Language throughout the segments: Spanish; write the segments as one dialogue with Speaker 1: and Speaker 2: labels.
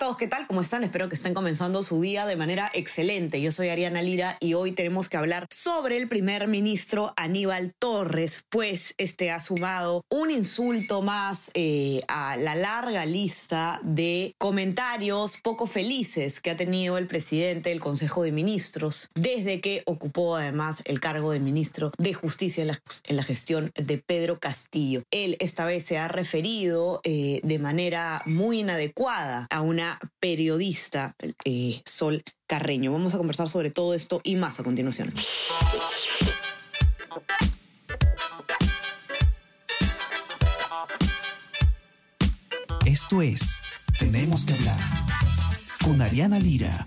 Speaker 1: Todos, ¿qué tal? ¿Cómo están? Espero que estén comenzando su día de manera excelente. Yo soy Ariana Lira y hoy tenemos que hablar sobre el primer ministro Aníbal Torres, pues este ha sumado un insulto más eh, a la larga lista de comentarios poco felices que ha tenido el presidente del Consejo de Ministros desde que ocupó además el cargo de ministro de Justicia en la, en la gestión de Pedro Castillo. Él esta vez se ha referido eh, de manera muy inadecuada a una periodista, eh, Sol Carreño. Vamos a conversar sobre todo esto y más a continuación.
Speaker 2: Esto es Tenemos que hablar con Ariana Lira.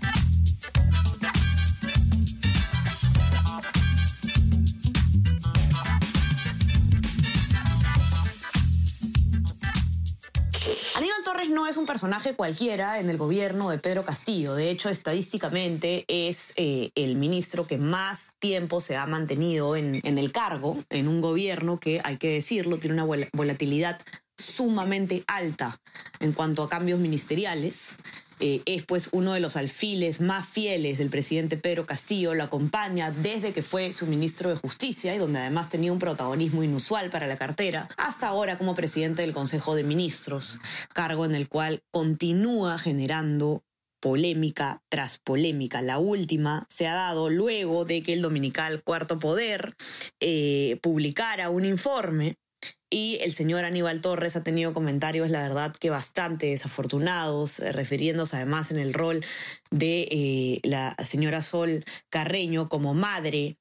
Speaker 1: No es un personaje cualquiera en el gobierno de Pedro Castillo. De hecho, estadísticamente es eh, el ministro que más tiempo se ha mantenido en, en el cargo, en un gobierno que, hay que decirlo, tiene una volatilidad sumamente alta en cuanto a cambios ministeriales. Eh, es pues uno de los alfiles más fieles del presidente Pedro Castillo, lo acompaña desde que fue su ministro de Justicia y donde además tenía un protagonismo inusual para la cartera, hasta ahora como presidente del Consejo de Ministros, cargo en el cual continúa generando polémica tras polémica. La última se ha dado luego de que el dominical Cuarto Poder eh, publicara un informe y el señor Aníbal Torres ha tenido comentarios, la verdad, que bastante desafortunados, eh, refiriéndose además en el rol de eh, la señora Sol Carreño como madre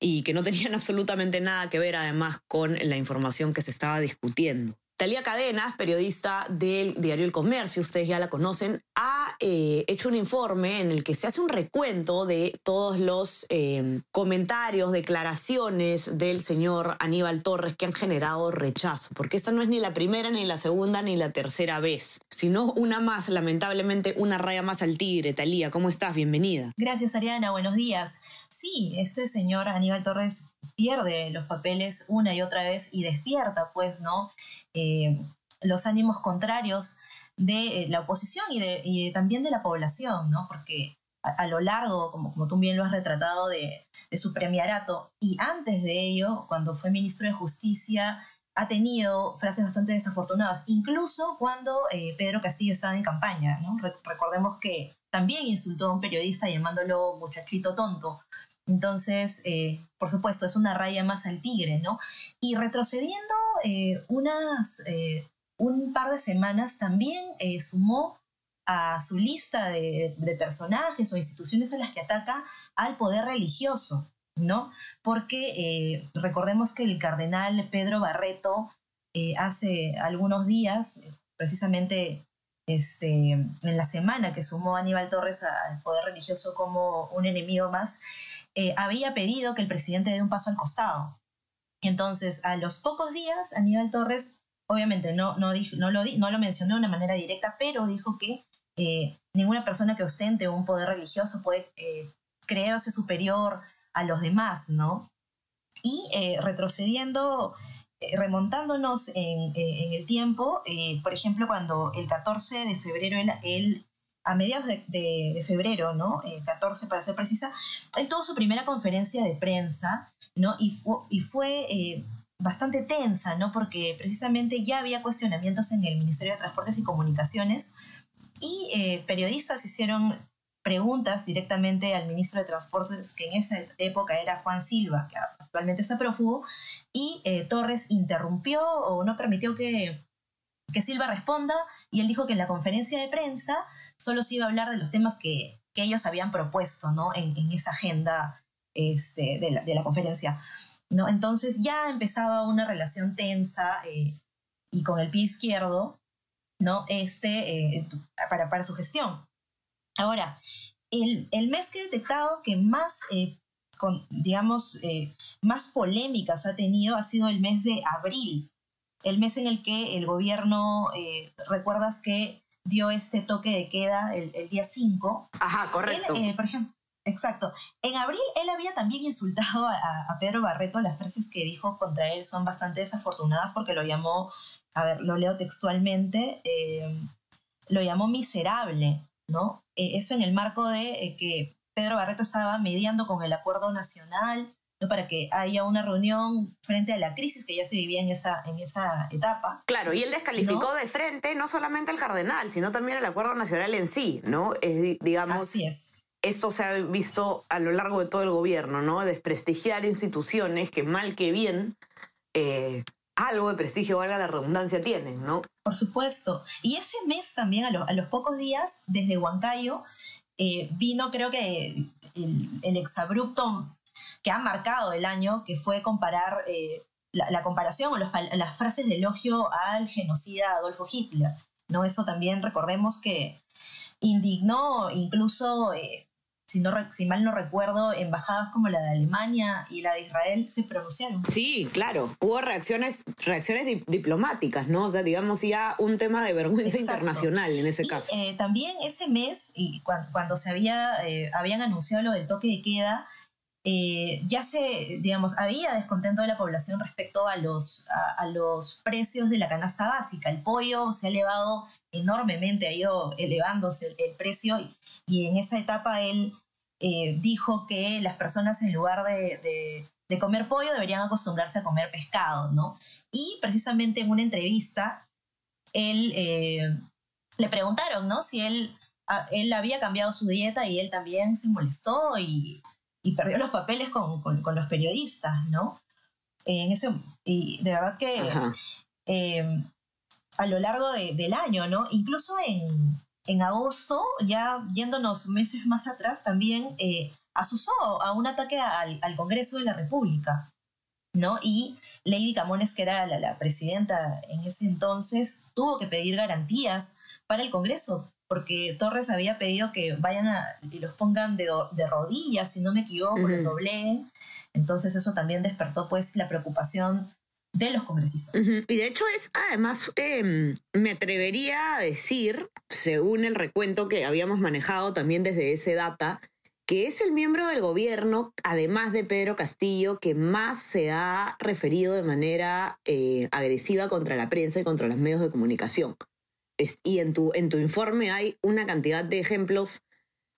Speaker 1: y que no tenían absolutamente nada que ver además con la información que se estaba discutiendo. Talía Cadenas, periodista del diario El Comercio, ustedes ya la conocen, ha eh, hecho un informe en el que se hace un recuento de todos los eh, comentarios, declaraciones del señor Aníbal Torres que han generado rechazo, porque esta no es ni la primera, ni la segunda, ni la tercera vez, sino una más, lamentablemente, una raya más al tigre. Talía, ¿cómo estás? Bienvenida.
Speaker 3: Gracias, Ariana. Buenos días. Sí, este señor Aníbal Torres pierde los papeles una y otra vez y despierta, pues, ¿no? Eh, los ánimos contrarios de eh, la oposición y, de, también de la población, ¿no? Porque a, lo largo, como, como, tú bien lo has retratado, de, su premiarato y antes de ello, cuando fue ministro de Justicia, ha tenido frases bastante desafortunadas, incluso cuando eh, Pedro Castillo estaba en campaña, recordemos que también insultó a un periodista llamándolo muchachito tonto. Entonces, eh, por supuesto, es una raya más al tigre, ¿no? Y retrocediendo eh, eh, un par de semanas, también sumó a su lista de, personajes o instituciones a las que ataca al poder religioso, ¿no? Porque recordemos que el cardenal Pedro Barreto hace algunos días, precisamente este, en la semana que sumó Aníbal Torres al poder religioso como un enemigo más, eh, había pedido que el presidente dé un paso al costado. Entonces, a los pocos días, Aníbal Torres, obviamente no, no, no, lo, no lo mencionó de una manera directa, pero dijo que eh, ninguna persona que ostente un poder religioso puede eh, creerse superior a los demás, ¿no? Y retrocediendo, remontándonos en, el tiempo, por ejemplo, cuando el 14 de febrero él a mediados de, febrero, ¿no? 14 eh, para ser precisa, él tuvo su primera conferencia de prensa, ¿no? Y, y fue eh, bastante tensa, ¿no? Porque precisamente ya había cuestionamientos en el Ministerio de Transportes y Comunicaciones y eh, periodistas hicieron preguntas directamente al ministro de Transportes, que en esa época era Juan Silva, que actualmente está prófugo, y Torres interrumpió o no permitió que, que Silva responda, y él dijo que en la conferencia de prensa solo se iba a hablar de los temas que, ellos habían propuesto ¿no? en, esa agenda este, de, la, conferencia. ¿no? Entonces ya empezaba una relación tensa eh, y con el pie izquierdo ¿no? este, eh, para, para su gestión. Ahora, el, el, mes que he detectado que más, eh, con, digamos, más polémicas ha tenido ha sido el mes de abril, el mes en el que el gobierno, recuerdas que dio este toque de queda el, día 5.
Speaker 1: Ajá, correcto.
Speaker 3: Eh, por ejemplo, Exacto. En abril él había también insultado a, Pedro Barreto. Las frases que dijo contra él son bastante desafortunadas porque lo llamó, a ver, lo leo textualmente, eh, lo llamó miserable, ¿no? Eh, eso en el marco de eh, que Pedro Barreto estaba mediando con el acuerdo nacional ¿no? para que haya una reunión frente a la crisis que ya se vivía en esa, en esa etapa.
Speaker 1: Claro, y él descalificó de frente no solamente al cardenal, sino también el acuerdo nacional en sí, ¿no? Es, digamos,
Speaker 3: Así es
Speaker 1: esto se ha visto a lo largo de todo el gobierno, ¿no? Desprestigiar instituciones que mal que bien eh, algo de prestigio, valga la redundancia, tienen, ¿no?
Speaker 3: Por supuesto. Y ese mes también, a, los pocos días, desde Huancayo, eh, vino creo que el, exabrupto que ha marcado el año, que fue comparar eh, la, comparación o las frases de elogio al genocida Adolfo Hitler. ¿no? Eso también recordemos que indignó incluso si, no, si mal no recuerdo, embajadas como la de Alemania y la de Israel se pronunciaron.
Speaker 1: Sí, claro, hubo reacciones, reacciones diplomáticas, ¿no? O sea, digamos ya un tema de vergüenza internacional en ese caso.
Speaker 3: Eh, también ese mes, y cuando, se había, eh, habían anunciado lo del toque de queda, eh, ya se, digamos, había descontento de la población respecto a los, a, los precios de la canasta básica. El pollo se ha elevado enormemente, ha ido elevándose el, el precio y, y, en esa etapa él eh, dijo que las personas en lugar de, comer pollo deberían acostumbrarse a comer pescado, ¿no? Y precisamente en una entrevista, él eh, le preguntaron, ¿no? Si él, él había cambiado su dieta y él también se molestó y, perdió los papeles con, los periodistas, ¿no? En ese, y de verdad que eh, a lo largo del año, ¿no? Incluso en, en agosto, ya yéndonos meses más atrás, también eh, asusó a un ataque al, Congreso de la República, ¿no? Y Lady Camones, que era la, presidenta en ese entonces, tuvo que pedir garantías para el Congreso, porque Torres había pedido que vayan a, y los pongan de, rodillas, si no me equivoco, uh -huh. dobleen. Entonces eso también despertó pues la preocupación de los congresistas.
Speaker 1: Y de hecho es, además, em, me atrevería a decir, según el recuento que habíamos manejado también desde ese data, que es el miembro del gobierno, además de Pedro Castillo, que más se ha referido de manera eh, agresiva contra la prensa y contra los medios de comunicación. y en tu, en tu informe hay una cantidad de ejemplos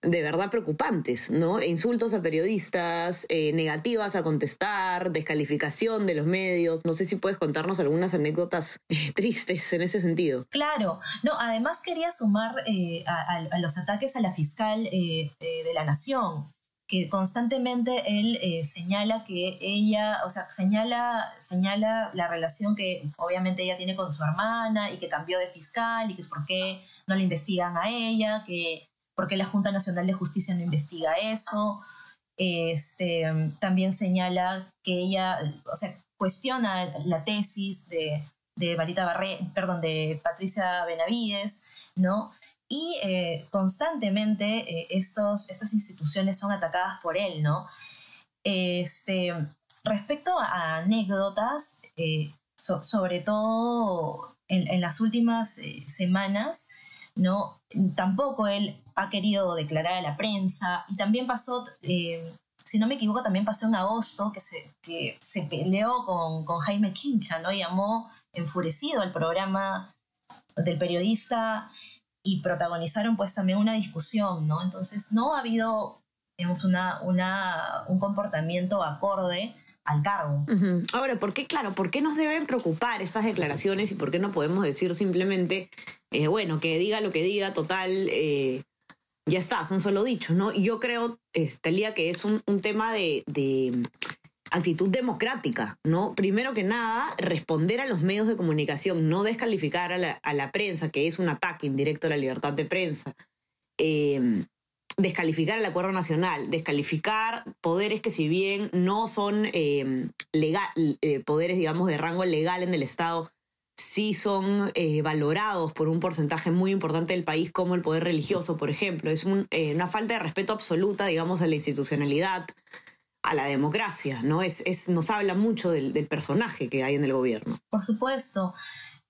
Speaker 1: de verdad preocupantes, ¿no? Insultos a periodistas, eh, negativas a contestar, descalificación de los medios. No sé si puedes contarnos algunas anécdotas eh, tristes en ese sentido.
Speaker 3: Claro, no, además quería sumar eh, a, los ataques a la fiscal de la nación, que constantemente él señala que ella, o sea, señala, señala la relación que obviamente ella tiene con su hermana y que cambió de fiscal y que por qué no le investigan a ella, que porque la Junta Nacional de Justicia no investiga eso. Este, también señala que ella, o sea, cuestiona la tesis de, de Marita Barré, perdón, de Patricia Benavides, ¿no? Y eh, constantemente eh, estos, estas instituciones son atacadas por él, ¿no? Este, respecto a anécdotas, eh, sobre todo en, en, las últimas semanas, ¿no? Tampoco él ha querido declarar a la prensa y también pasó, eh, si no me equivoco, también pasó en agosto que se, que se peleó con, con Jaime Quincha, ¿no? Llamó enfurecido al programa del periodista y protagonizaron pues también una discusión, ¿no? Entonces no ha habido, digamos, una, una, un comportamiento acorde al cargo.
Speaker 1: Ahora, ¿por qué, claro, por qué nos deben preocupar esas declaraciones y por qué no podemos decir simplemente, eh, bueno, que diga lo que diga, total, eh, ya está, son solo dichos, ¿no? Yo creo, Estalia, que es un, tema de, actitud democrática, ¿no? Primero que nada, responder a los medios de comunicación, no descalificar a la, a la prensa, que es un ataque indirecto a la libertad de prensa. Eh, descalificar el acuerdo nacional, descalificar poderes que si bien no son em, legal, eh, poderes, digamos, de rango legal en el Estado, sí son eh, valorados por un porcentaje muy importante del país, como el poder religioso, por ejemplo. Es eh, una falta de respeto absoluta, digamos, a la institucionalidad, a la democracia, ¿no? Es, nos habla mucho del, personaje que hay en el gobierno.
Speaker 3: Por supuesto.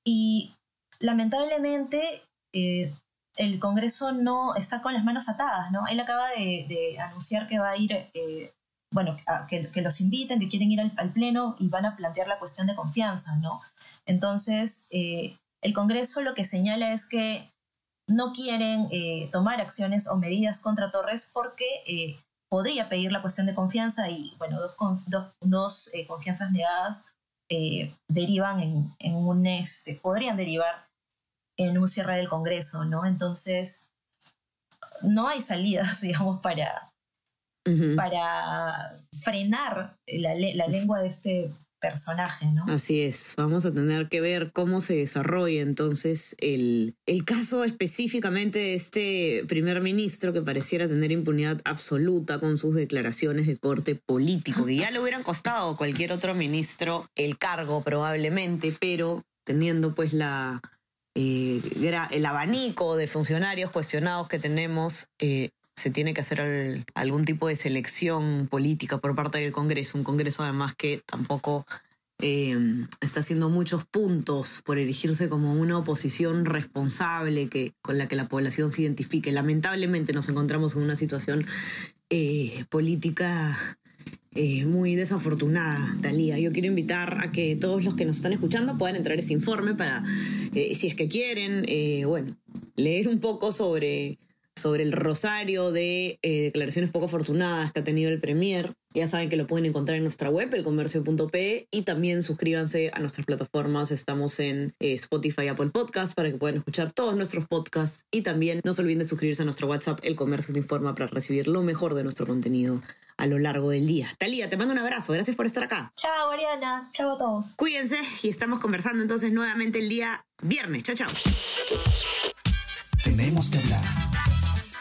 Speaker 3: Y lamentablemente el Congreso no está con las manos atadas, ¿no? Él acaba de, anunciar que va a ir, eh, bueno, que, los inviten, que quieren ir al, Pleno y van a plantear la cuestión de confianza, ¿no? Entonces, eh, el Congreso lo que señala es que no quieren eh, tomar acciones o medidas contra Torres porque podría pedir la cuestión de confianza y, bueno, dos, dos, confianzas negadas derivan en, en un, este, podrían derivar en un cierre del Congreso, ¿no? Entonces, no hay salidas, digamos, para, para frenar la, lengua de este personaje, ¿no?
Speaker 1: Así es, vamos a tener que ver cómo se desarrolla entonces el, el caso específicamente de este primer ministro que pareciera tener impunidad absoluta con sus declaraciones de corte político, que ya le hubieran costado a cualquier otro ministro el cargo probablemente, pero teniendo pues la, eh, el abanico de funcionarios cuestionados que tenemos, eh, se tiene que hacer algún tipo de selección política por parte del Congreso, un Congreso además que tampoco eh, está haciendo muchos puntos por erigirse como una oposición responsable que, con la que la población se identifique. Lamentablemente nos encontramos en una situación política eh, muy desafortunada, Talía. Yo quiero invitar a que todos los que nos están escuchando puedan entrar a este informe para, eh, si es que quieren, eh, bueno, leer un poco sobre, sobre el rosario de declaraciones poco afortunadas que ha tenido el Premier. Ya saben que lo pueden encontrar en nuestra web, elcomercio.pe, y también suscríbanse a nuestras plataformas. Estamos en Spotify, Apple Podcasts, para que puedan escuchar todos nuestros podcasts. Y también no se olviden de suscribirse a nuestro WhatsApp, El Comercio se informa, para recibir lo mejor de nuestro contenido a lo largo del día. Talía, te mando un abrazo. Gracias por estar acá.
Speaker 3: Chao, Ariana. Chao a todos.
Speaker 1: Cuídense y estamos conversando entonces nuevamente el día viernes. Chao, chao.
Speaker 2: Tenemos que hablar